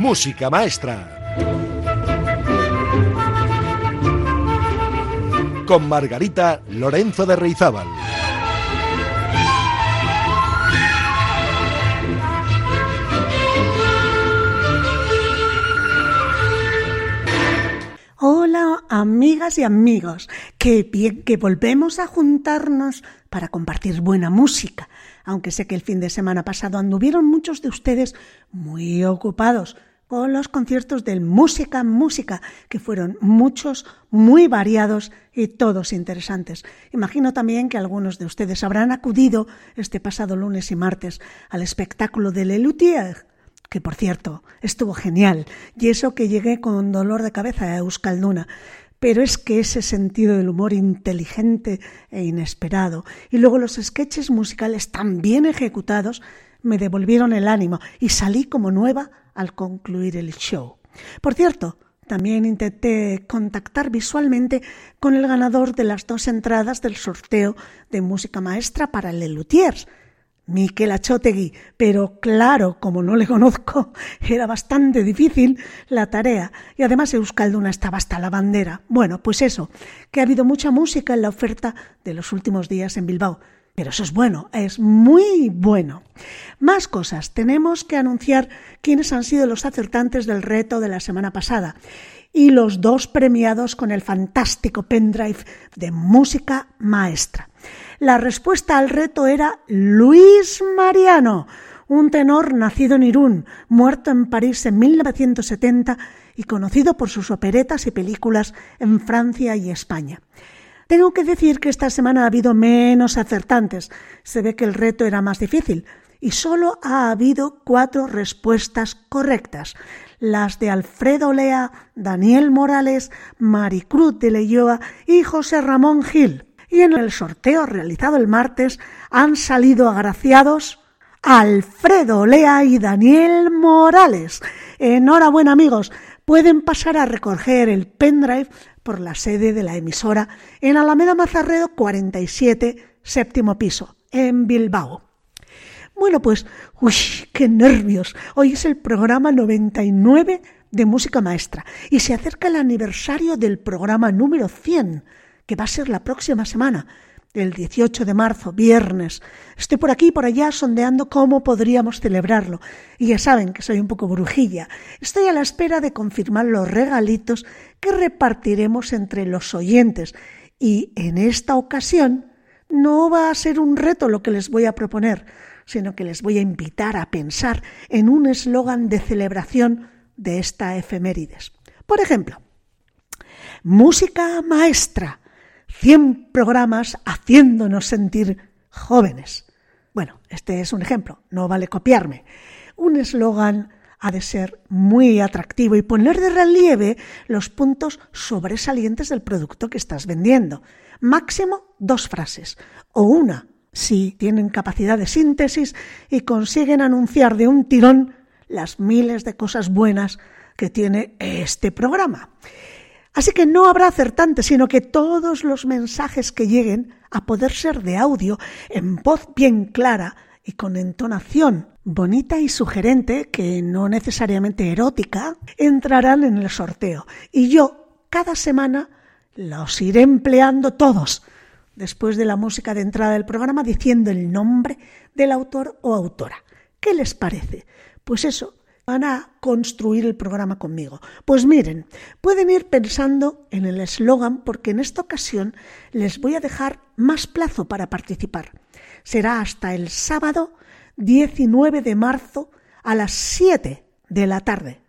Música Maestra. Con Margarita Lorenzo de Reizábal. Hola amigas y amigos, qué bien que volvemos a juntarnos para compartir buena música, aunque sé que el fin de semana pasado anduvieron muchos de ustedes muy ocupados con los conciertos del Música Música, que fueron muchos, muy variados y todos interesantes. Imagino también que algunos de ustedes habrán acudido este pasado lunes y martes al espectáculo de Lelutier que por cierto estuvo genial, y eso que llegué con dolor de cabeza a Euskalduna. Pero es que ese sentido del humor inteligente e inesperado, y luego los sketches musicales tan bien ejecutados, me devolvieron el ánimo y salí como nueva al concluir el show. Por cierto, también intenté contactar visualmente con el ganador de las dos entradas del sorteo de música maestra para Lelutiers, Miquel Achotegui, pero claro, como no le conozco, era bastante difícil la tarea y además Euskalduna estaba hasta la bandera. Bueno, pues eso, que ha habido mucha música en la oferta de los últimos días en Bilbao. Pero eso es bueno, es muy bueno. Más cosas. Tenemos que anunciar quiénes han sido los acertantes del reto de la semana pasada y los dos premiados con el fantástico pendrive de música maestra. La respuesta al reto era Luis Mariano, un tenor nacido en Irún, muerto en París en 1970 y conocido por sus operetas y películas en Francia y España. Tengo que decir que esta semana ha habido menos acertantes. Se ve que el reto era más difícil y solo ha habido cuatro respuestas correctas. Las de Alfredo Lea, Daniel Morales, Maricruz de Leyoa y José Ramón Gil y en el sorteo realizado el martes han salido agraciados Alfredo Lea y Daniel Morales. Enhorabuena amigos, pueden pasar a recoger el pendrive por la sede de la emisora en Alameda Mazarredo 47, séptimo piso, en Bilbao. Bueno, pues, uy, qué nervios. Hoy es el programa 99 de Música Maestra y se acerca el aniversario del programa número 100 que va a ser la próxima semana, el 18 de marzo, viernes. Estoy por aquí y por allá sondeando cómo podríamos celebrarlo. Y ya saben que soy un poco brujilla. Estoy a la espera de confirmar los regalitos que repartiremos entre los oyentes. Y en esta ocasión no va a ser un reto lo que les voy a proponer, sino que les voy a invitar a pensar en un eslogan de celebración de esta efemérides. Por ejemplo, música maestra 100 programas haciéndonos sentir jóvenes. Bueno, este es un ejemplo, no vale copiarme. Un eslogan ha de ser muy atractivo y poner de relieve los puntos sobresalientes del producto que estás vendiendo. Máximo dos frases o una si tienen capacidad de síntesis y consiguen anunciar de un tirón las miles de cosas buenas que tiene este programa. Así que no habrá acertantes, sino que todos los mensajes que lleguen a poder ser de audio, en voz bien clara y con entonación bonita y sugerente, que no necesariamente erótica, entrarán en el sorteo. Y yo, cada semana, los iré empleando todos, después de la música de entrada del programa, diciendo el nombre del autor o autora. ¿Qué les parece? Pues eso, van a construir el programa conmigo? Pues miren, pueden ir pensando en el eslogan porque en esta ocasión les voy a dejar más plazo para participar. Será hasta el sábado 19 de marzo a las 7 de la tarde,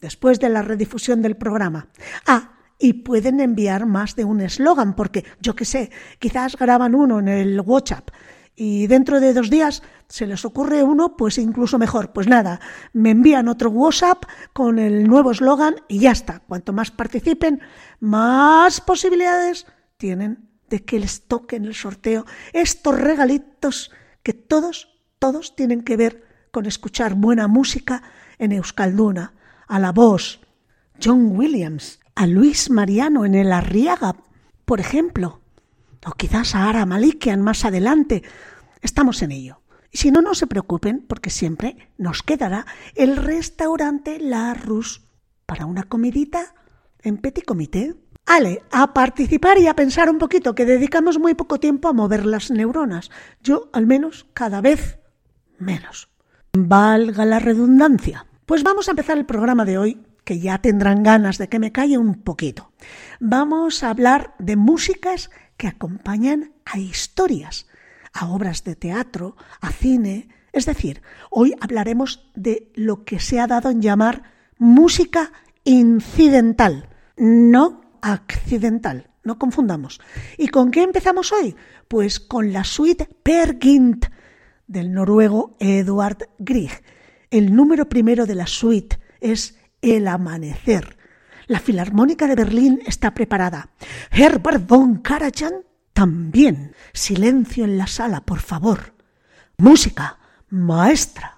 después de la redifusión del programa. Ah, y pueden enviar más de un eslogan, porque yo qué sé, quizás graban uno en el WhatsApp y dentro de dos días se les ocurre uno, pues incluso mejor. Pues nada, me envían otro WhatsApp con el nuevo eslogan y ya está. Cuanto más participen, más posibilidades tienen de que les toque en el sorteo estos regalitos que todos, todos tienen que ver con escuchar buena música en Euskalduna, a la voz, John Williams, a Luis Mariano en el Arriaga, por ejemplo, o quizás a Ara Malikian más adelante. Estamos en ello Y si no, no se preocupen, porque siempre nos quedará el restaurante La Rus para una comidita en petit comité. Ale, a participar y a pensar un poquito, que dedicamos muy poco tiempo a mover las neuronas. Yo, al menos, cada vez menos. Valga la redundancia. Pues vamos a empezar el programa de hoy, que ya tendrán ganas de que me calle un poquito. Vamos a hablar de músicas que acompañan a historias, a obras de teatro, a cine. Es decir, hoy hablaremos de lo que se ha dado en llamar música incidental, no accidental. No confundamos. ¿Y con qué empezamos hoy? Pues con la suite Per Gynt del noruego Eduard Grieg. El número primero de la suite es El Amanecer. La Filarmónica de Berlín está preparada. Herbert von Karajan también. Silencio en la sala, por favor. Música, maestra.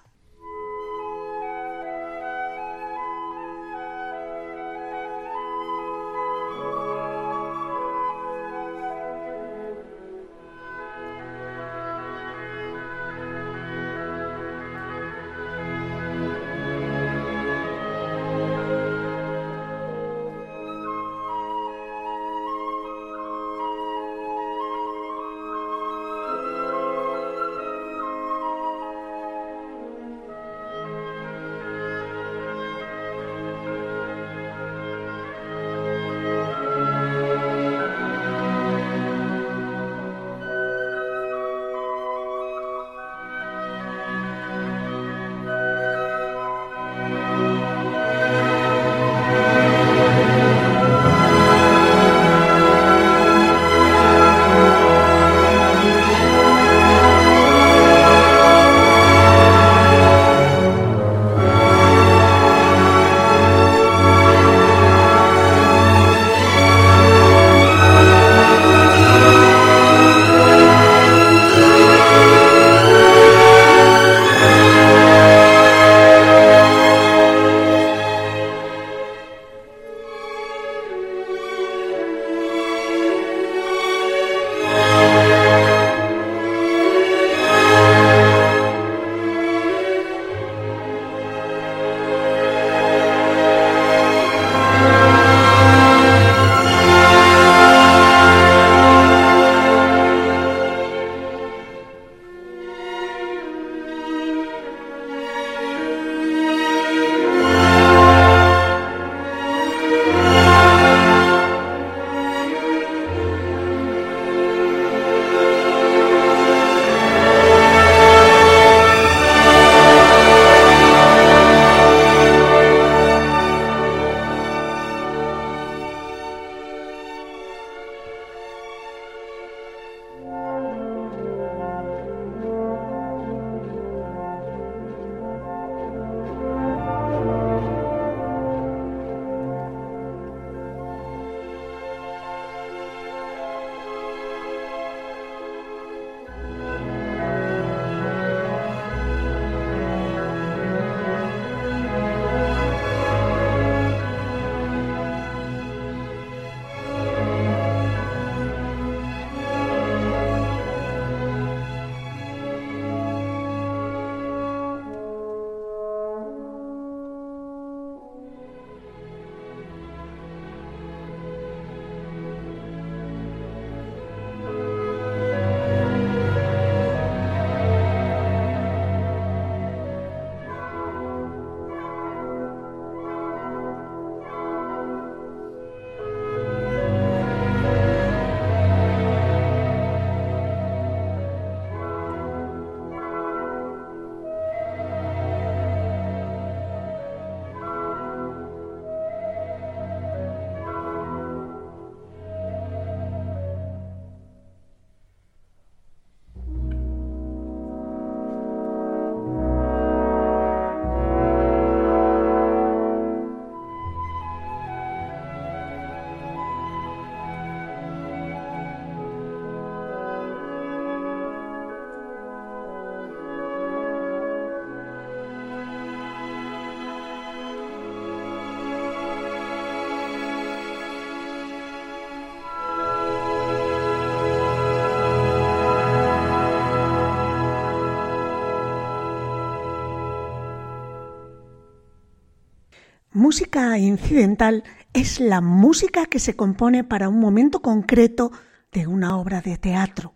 Incidental es la música que se compone para un momento concreto de una obra de teatro.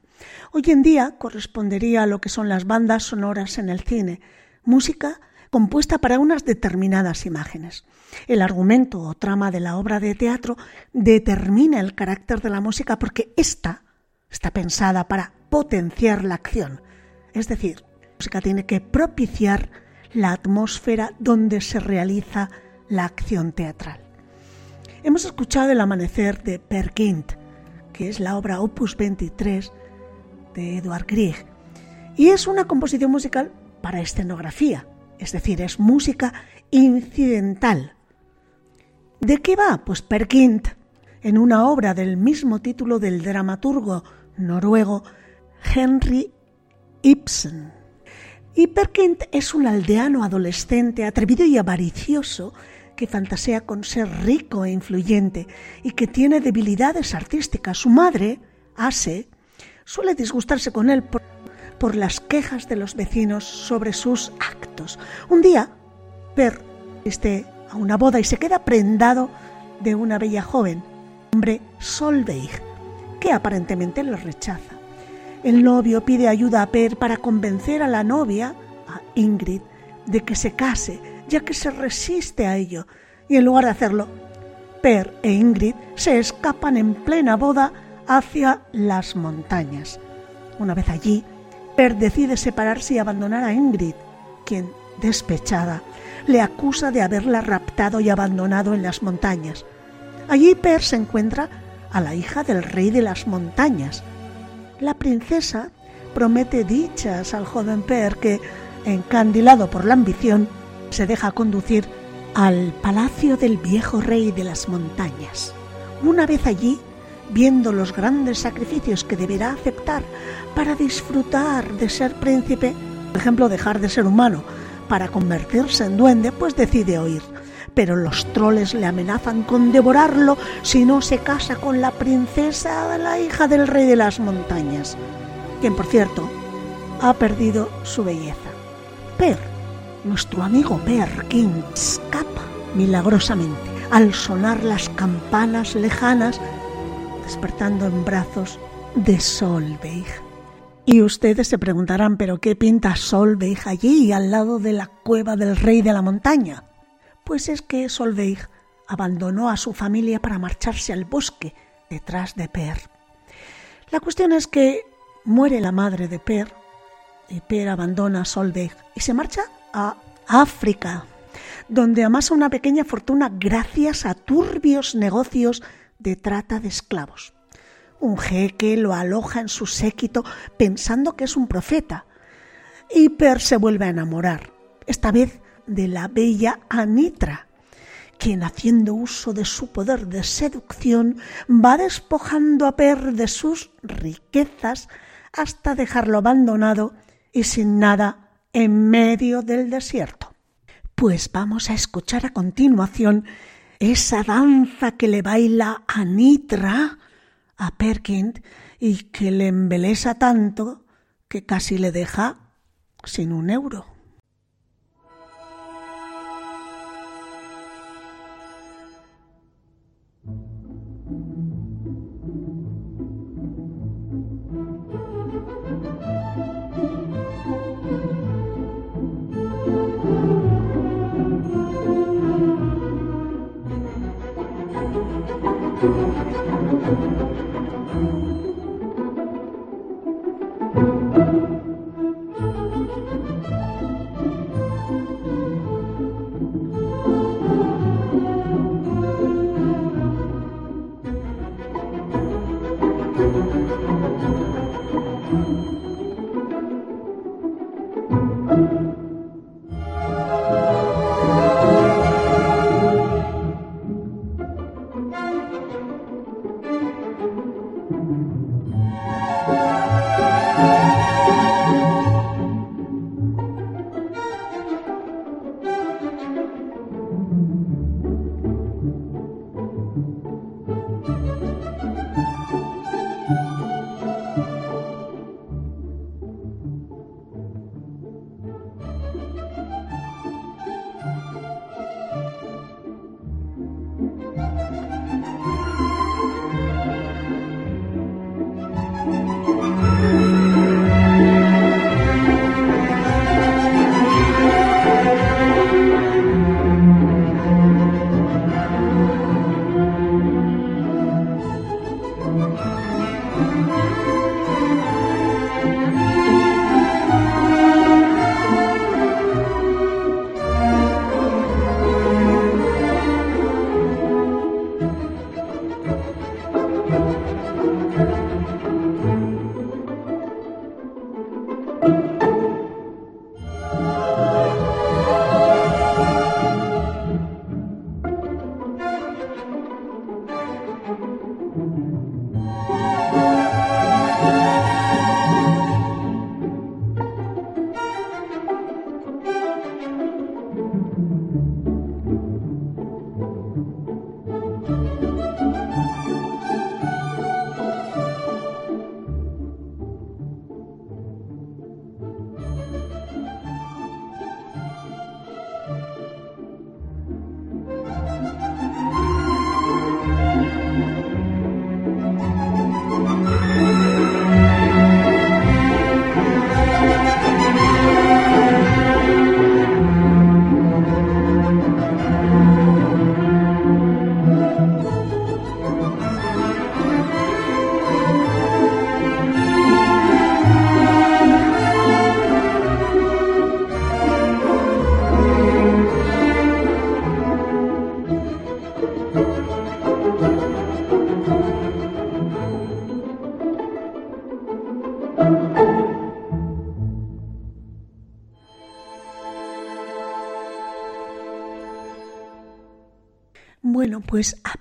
Hoy en día correspondería a lo que son las bandas sonoras en el cine, música compuesta para unas determinadas imágenes. El argumento o trama de la obra de teatro determina el carácter de la música porque ésta está pensada para potenciar la acción. Es decir, la música tiene que propiciar la atmósfera donde se realiza la acción teatral. Hemos escuchado El amanecer de Per que es la obra Opus 23 de Edward Grieg, y es una composición musical para escenografía, es decir, es música incidental. ¿De qué va? Pues Per en una obra del mismo título del dramaturgo noruego Henry Ibsen. Y Per Gynt es un aldeano adolescente atrevido y avaricioso que fantasea con ser rico e influyente y que tiene debilidades artísticas. Su madre, Ase, suele disgustarse con él por, por las quejas de los vecinos sobre sus actos. Un día, Per asiste a una boda y se queda prendado de una bella joven, hombre Solveig, que aparentemente lo rechaza. El novio pide ayuda a Per para convencer a la novia, a Ingrid, de que se case ya que se resiste a ello, y en lugar de hacerlo, Per e Ingrid se escapan en plena boda hacia las montañas. Una vez allí, Per decide separarse y abandonar a Ingrid, quien, despechada, le acusa de haberla raptado y abandonado en las montañas. Allí Per se encuentra a la hija del rey de las montañas. La princesa promete dichas al joven Per que, encandilado por la ambición, se deja conducir al palacio del viejo rey de las montañas. Una vez allí, viendo los grandes sacrificios que deberá aceptar para disfrutar de ser príncipe, por ejemplo, dejar de ser humano para convertirse en duende, pues decide oír. Pero los troles le amenazan con devorarlo si no se casa con la princesa, la hija del rey de las montañas, quien por cierto ha perdido su belleza. Pero nuestro amigo Perkin escapa milagrosamente al sonar las campanas lejanas, despertando en brazos de Solveig. Y ustedes se preguntarán, ¿pero qué pinta Solveig allí, al lado de la cueva del rey de la montaña? Pues es que Solveig abandonó a su familia para marcharse al bosque detrás de Per. La cuestión es que muere la madre de Per y Per abandona a Solveig y se marcha a África, donde amasa una pequeña fortuna gracias a turbios negocios de trata de esclavos. Un jeque lo aloja en su séquito pensando que es un profeta. Y Per se vuelve a enamorar, esta vez de la bella Anitra, quien haciendo uso de su poder de seducción va despojando a Per de sus riquezas hasta dejarlo abandonado y sin nada en medio del desierto. Pues vamos a escuchar a continuación esa danza que le baila a Nitra, a Perkins, y que le embelesa tanto que casi le deja sin un euro.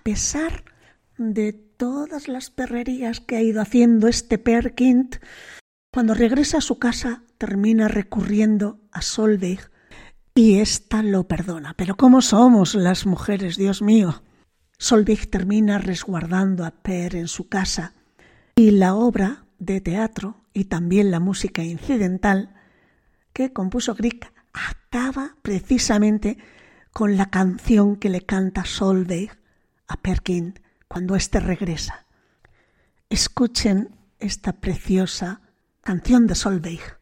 Pesar de todas las perrerías que ha ido haciendo este Perkint, cuando regresa a su casa termina recurriendo a Solveig y ésta lo perdona. Pero ¿cómo somos las mujeres, Dios mío? Solveig termina resguardando a Per en su casa y la obra de teatro y también la música incidental que compuso Grieg acaba precisamente con la canción que le canta Solveig a Perkin cuando éste regresa. Escuchen esta preciosa canción de Solveig.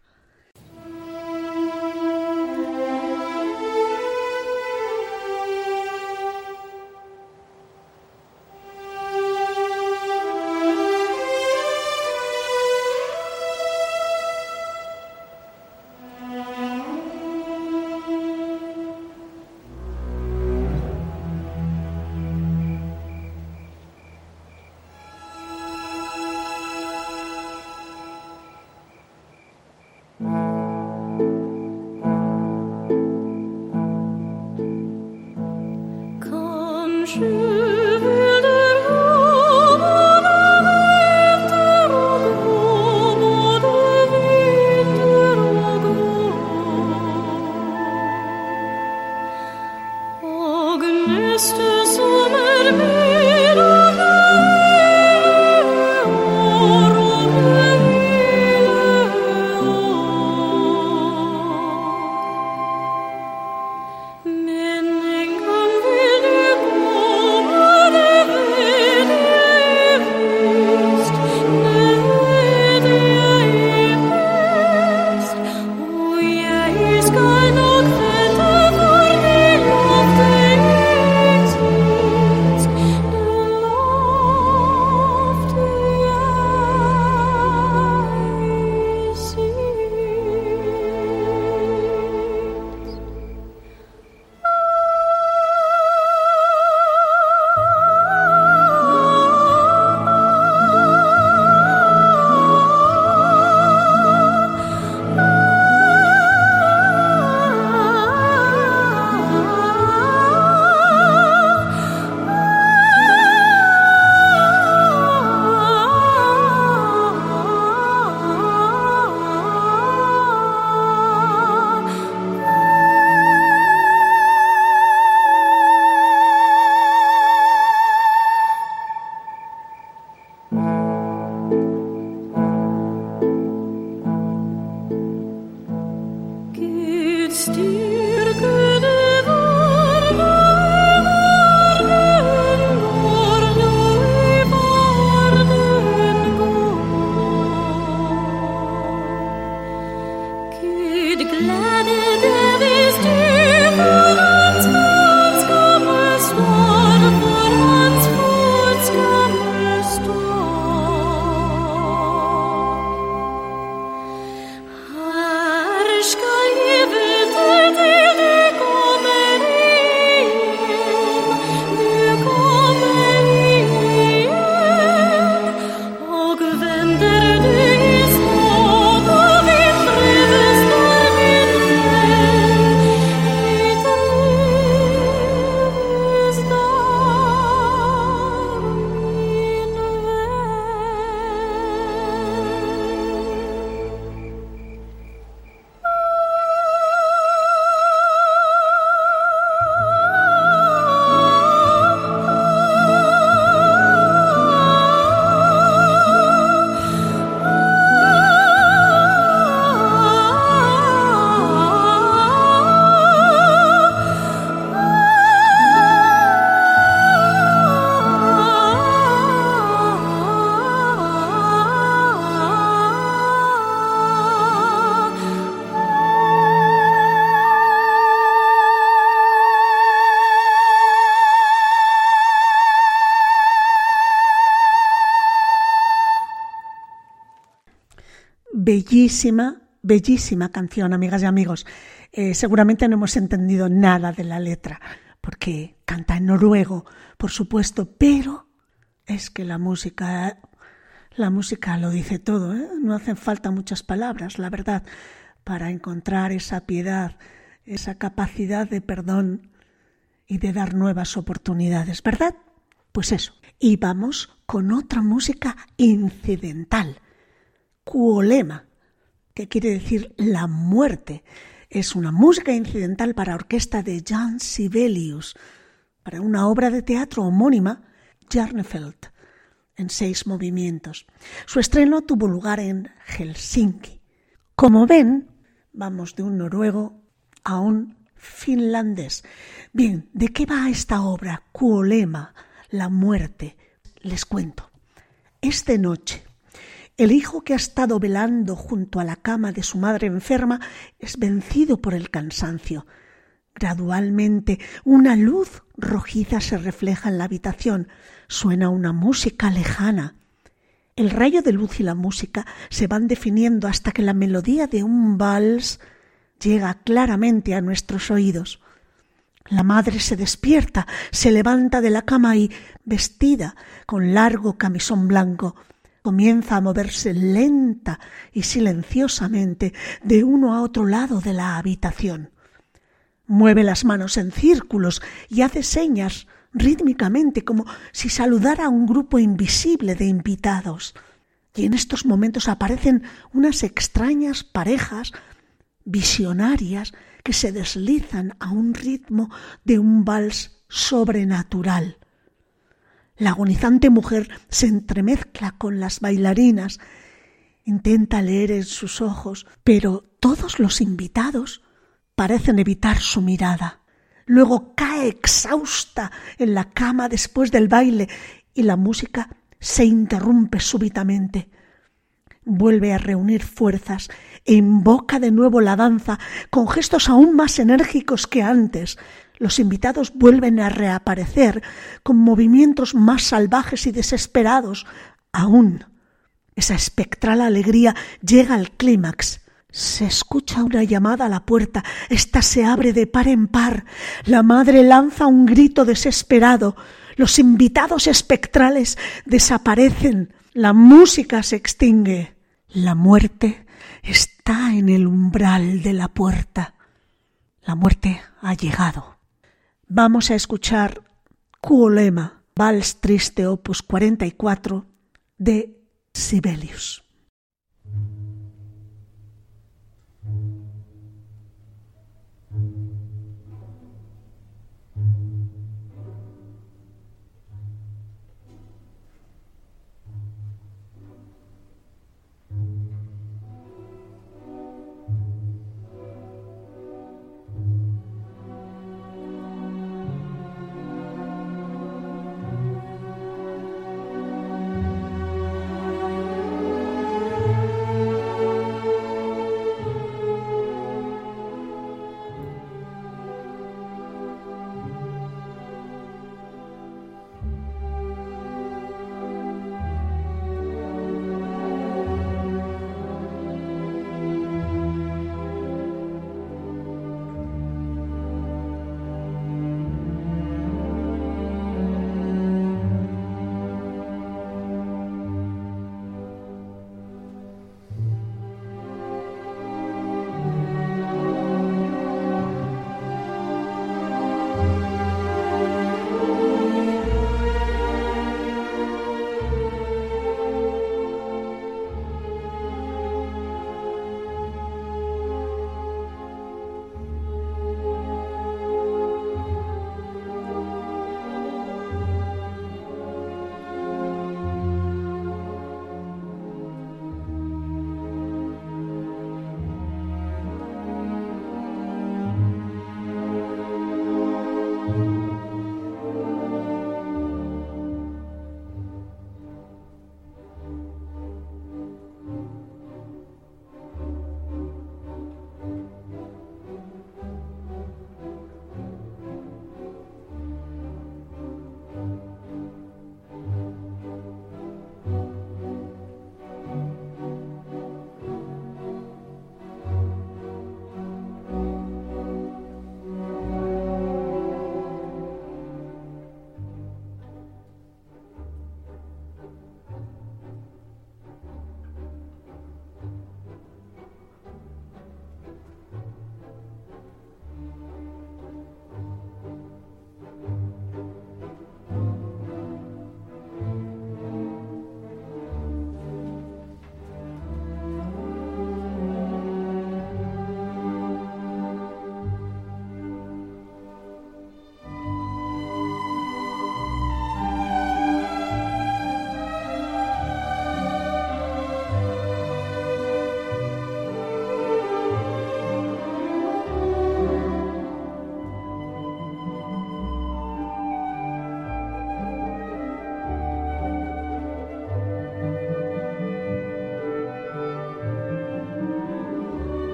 Bellísima, bellísima canción, amigas y amigos. Eh, seguramente no hemos entendido nada de la letra, porque canta en noruego, por supuesto, pero es que la música, la música lo dice todo, ¿eh? no hacen falta muchas palabras, la verdad, para encontrar esa piedad, esa capacidad de perdón y de dar nuevas oportunidades, ¿verdad? Pues eso. Y vamos con otra música incidental, Cuolema, que quiere decir la muerte. Es una música incidental para orquesta de Jan Sibelius, para una obra de teatro homónima, Jarnefeld, en seis movimientos. Su estreno tuvo lugar en Helsinki. Como ven, vamos de un noruego a un finlandés. Bien, ¿de qué va esta obra? Cuolema, la muerte. Les cuento. Es noche. El hijo que ha estado velando junto a la cama de su madre enferma es vencido por el cansancio. Gradualmente una luz rojiza se refleja en la habitación. Suena una música lejana. El rayo de luz y la música se van definiendo hasta que la melodía de un vals llega claramente a nuestros oídos. La madre se despierta, se levanta de la cama y, vestida con largo camisón blanco, comienza a moverse lenta y silenciosamente de uno a otro lado de la habitación. Mueve las manos en círculos y hace señas rítmicamente como si saludara a un grupo invisible de invitados. Y en estos momentos aparecen unas extrañas parejas visionarias que se deslizan a un ritmo de un vals sobrenatural. La agonizante mujer se entremezcla con las bailarinas, intenta leer en sus ojos, pero todos los invitados parecen evitar su mirada. Luego cae exhausta en la cama después del baile y la música se interrumpe súbitamente. Vuelve a reunir fuerzas e invoca de nuevo la danza con gestos aún más enérgicos que antes. Los invitados vuelven a reaparecer con movimientos más salvajes y desesperados. Aún esa espectral alegría llega al clímax. Se escucha una llamada a la puerta. Esta se abre de par en par. La madre lanza un grito desesperado. Los invitados espectrales desaparecen. La música se extingue. La muerte está en el umbral de la puerta. La muerte ha llegado vamos a escuchar Cuolema, Vals Triste Opus 44 de Sibelius.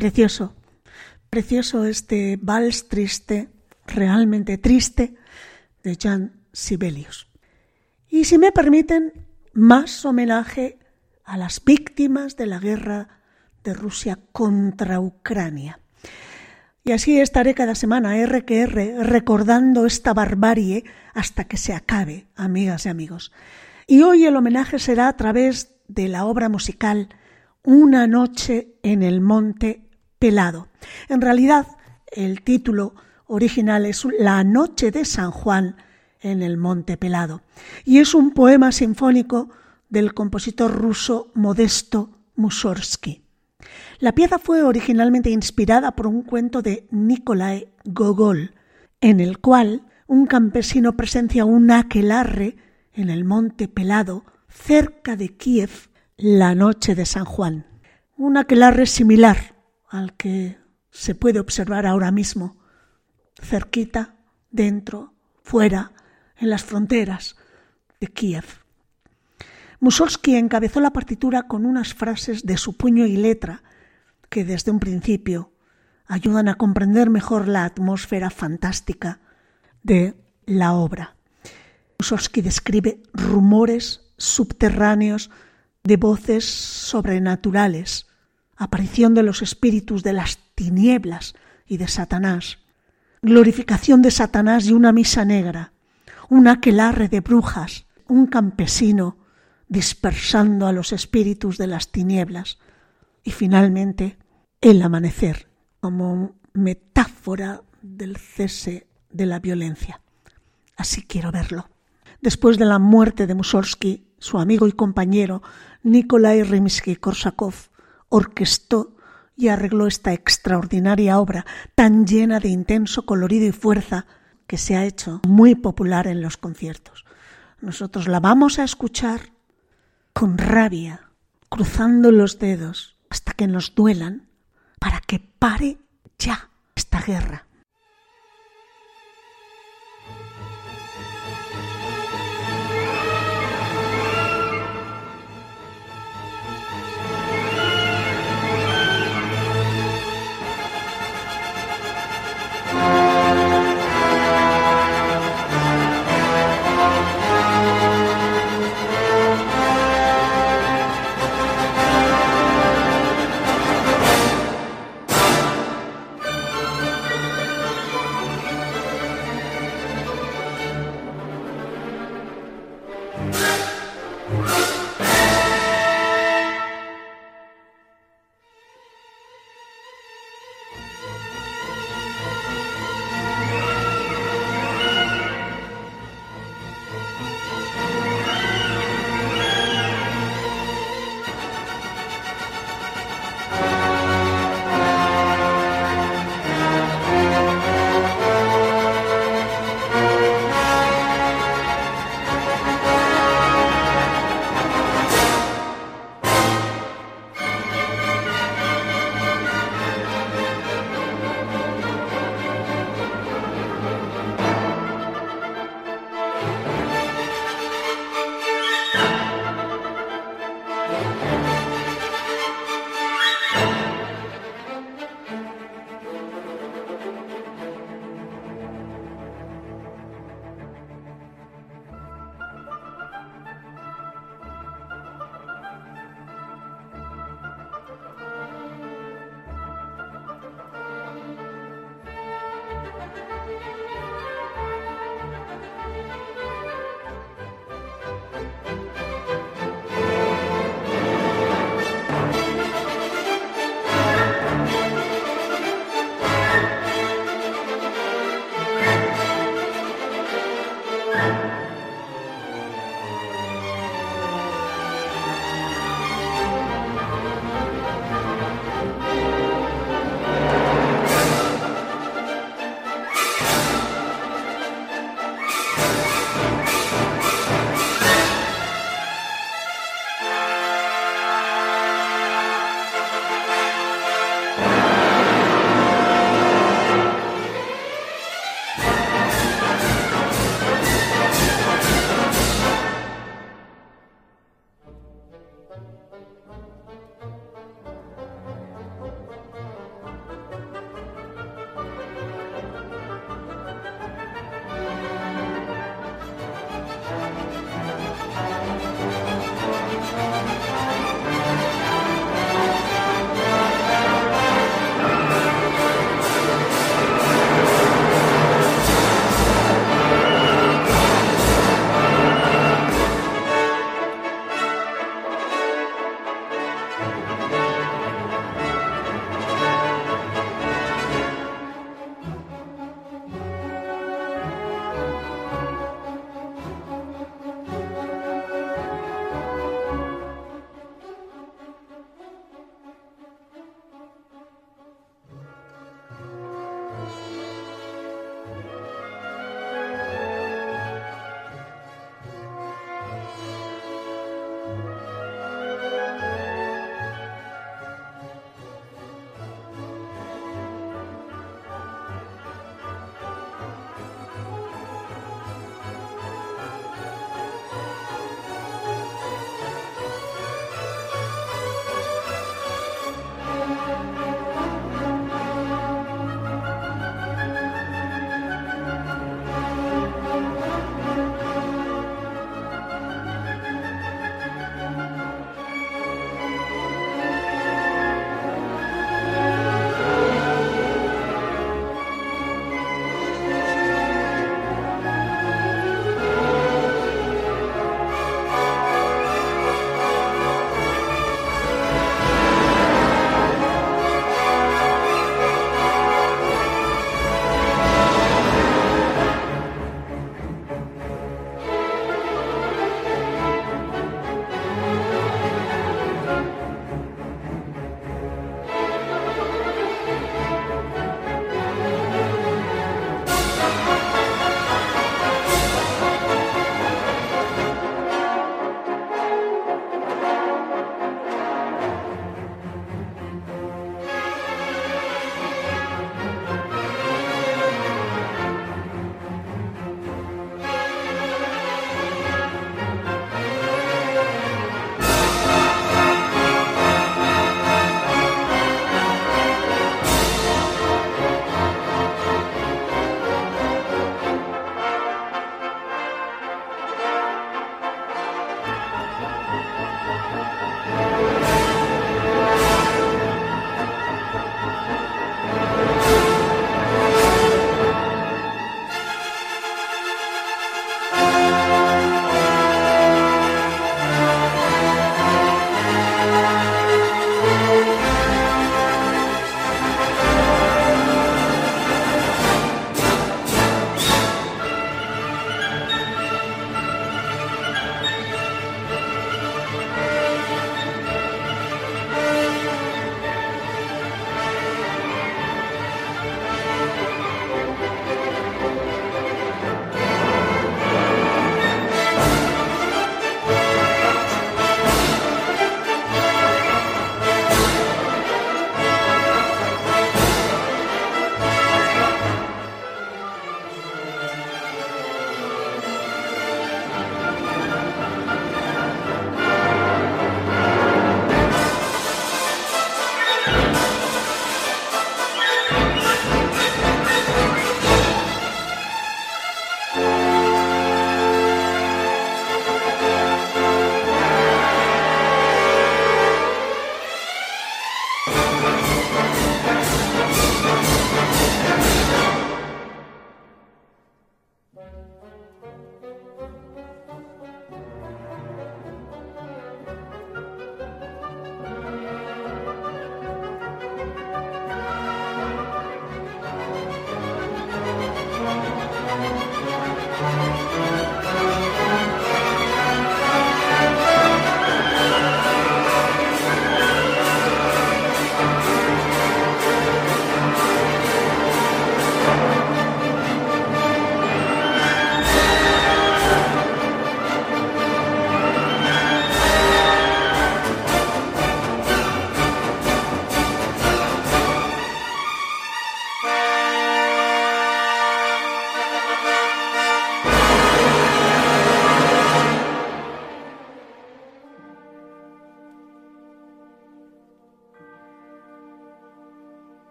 Precioso, precioso este vals triste, realmente triste, de Jan Sibelius. Y si me permiten, más homenaje a las víctimas de la guerra de Rusia contra Ucrania. Y así estaré cada semana, R que R, recordando esta barbarie hasta que se acabe, amigas y amigos. Y hoy el homenaje será a través de la obra musical Una noche en el monte pelado. En realidad, el título original es La noche de San Juan en el monte pelado y es un poema sinfónico del compositor ruso Modesto Mussorgsky. La pieza fue originalmente inspirada por un cuento de Nikolai Gogol, en el cual un campesino presencia un aquelarre en el monte Pelado, cerca de Kiev, la noche de San Juan. Un aquelarre similar al que se puede observar ahora mismo, cerquita, dentro, fuera, en las fronteras de Kiev. Mussorgsky encabezó la partitura con unas frases de su puño y letra que desde un principio ayudan a comprender mejor la atmósfera fantástica de la obra. Mussorgsky describe rumores subterráneos de voces sobrenaturales, aparición de los espíritus de las tinieblas y de Satanás, glorificación de Satanás y una misa negra, un aquelarre de brujas, un campesino dispersando a los espíritus de las tinieblas y finalmente el amanecer como metáfora del cese de la violencia. Así quiero verlo. Después de la muerte de Mussorgsky, su amigo y compañero Nikolai Rimsky-Korsakov orquestó y arregló esta extraordinaria obra tan llena de intenso colorido y fuerza que se ha hecho muy popular en los conciertos. Nosotros la vamos a escuchar con rabia, cruzando los dedos hasta que nos duelan para que pare ya esta guerra.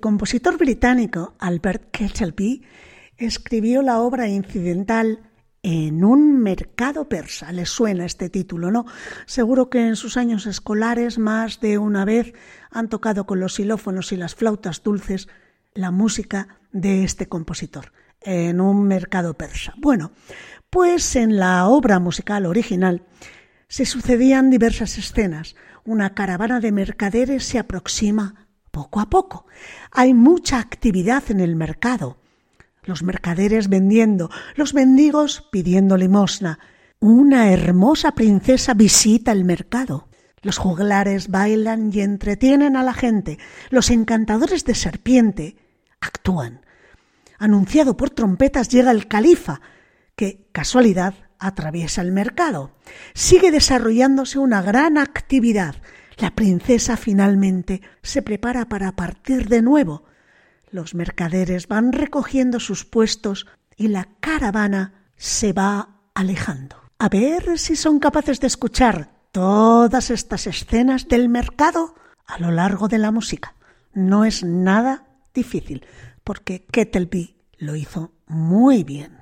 Compositor británico Albert Kettleby escribió la obra incidental en un mercado persa. ¿Les suena este título, no? Seguro que en sus años escolares más de una vez han tocado con los xilófonos y las flautas dulces la música de este compositor en un mercado persa. Bueno, pues en la obra musical original se sucedían diversas escenas. Una caravana de mercaderes se aproxima poco a poco. Hay mucha actividad en el mercado. Los mercaderes vendiendo, los mendigos pidiendo limosna. Una hermosa princesa visita el mercado. Los juglares bailan y entretienen a la gente. Los encantadores de serpiente actúan. Anunciado por trompetas llega el califa, que, casualidad, atraviesa el mercado. Sigue desarrollándose una gran actividad. La princesa finalmente se prepara para partir de nuevo. Los mercaderes van recogiendo sus puestos y la caravana se va alejando. A ver si son capaces de escuchar todas estas escenas del mercado a lo largo de la música. No es nada difícil, porque Kettleby lo hizo muy bien.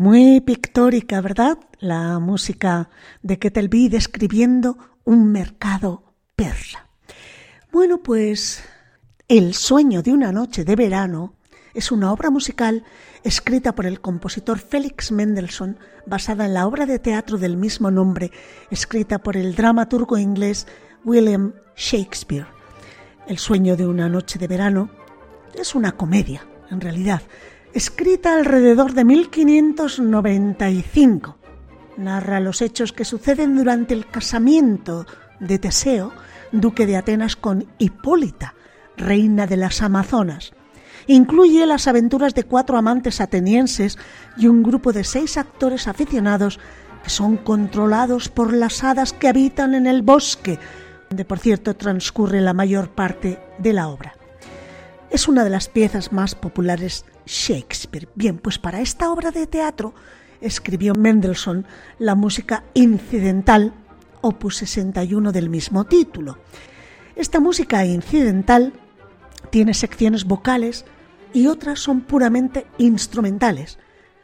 Muy pictórica, ¿verdad? La música de Ketelby describiendo un mercado persa. Bueno, pues El sueño de una noche de verano es una obra musical escrita por el compositor Félix Mendelssohn, basada en la obra de teatro del mismo nombre, escrita por el dramaturgo inglés William Shakespeare. El sueño de una noche de verano es una comedia, en realidad, escrita alrededor de 1595. Narra los hechos que suceden durante el casamiento de Teseo, duque de Atenas, con Hipólita, reina de las Amazonas. Incluye las aventuras de cuatro amantes atenienses y un grupo de seis actores aficionados que son controlados por las hadas que habitan en el bosque, donde por cierto transcurre la mayor parte de la obra. Es una de las piezas más populares Shakespeare. Bien, pues para esta obra de teatro escribió Mendelssohn la música incidental, opus 61 del mismo título. Esta música incidental tiene secciones vocales y otras son puramente instrumentales,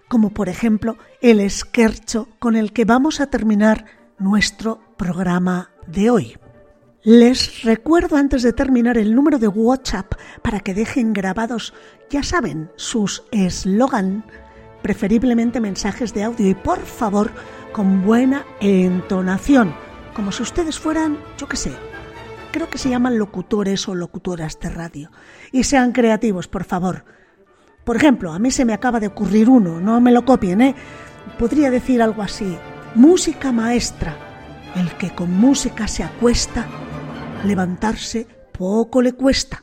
como por ejemplo el esquercho con el que vamos a terminar nuestro programa de hoy. Les recuerdo antes de terminar el número de WhatsApp para que dejen grabados, ya saben, sus eslogan, preferiblemente mensajes de audio y por favor con buena entonación, como si ustedes fueran, yo qué sé, creo que se llaman locutores o locutoras de radio. Y sean creativos, por favor. Por ejemplo, a mí se me acaba de ocurrir uno, no me lo copien, ¿eh? Podría decir algo así, música maestra, el que con música se acuesta levantarse poco le cuesta.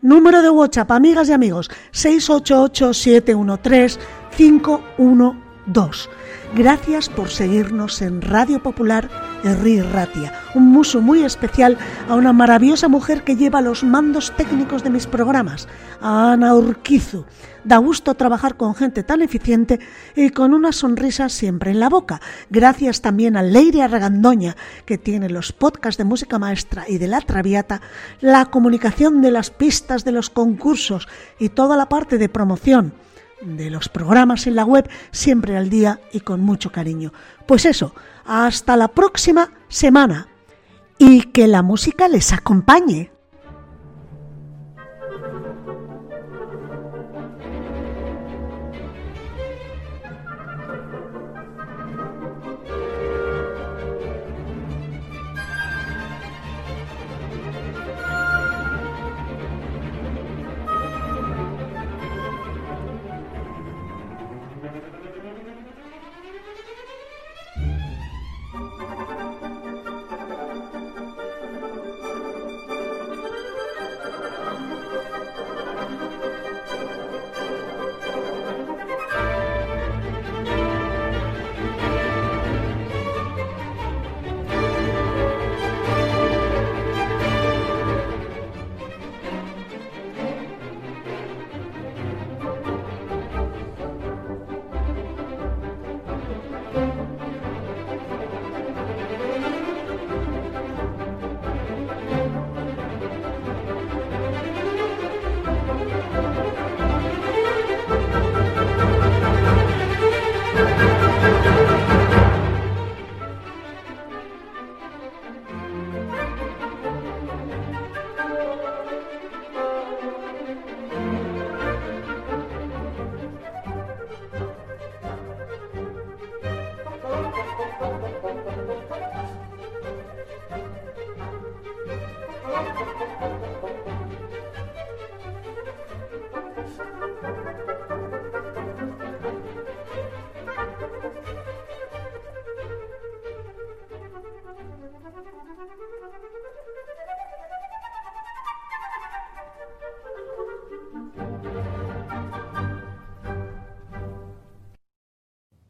Número de WhatsApp, amigas y amigos, 688-713-512. Gracias por seguirnos en Radio Popular Erri Ratia. Un muso muy especial a una maravillosa mujer que lleva los mandos técnicos de mis programas, a Ana Urquizu. Da gusto trabajar con gente tan eficiente y con una sonrisa siempre en la boca. Gracias también a Leiria Regandoña, que tiene los podcasts de música maestra y de la Traviata, la comunicación de las pistas de los concursos y toda la parte de promoción de los programas en la web siempre al día y con mucho cariño. Pues eso, hasta la próxima semana y que la música les acompañe.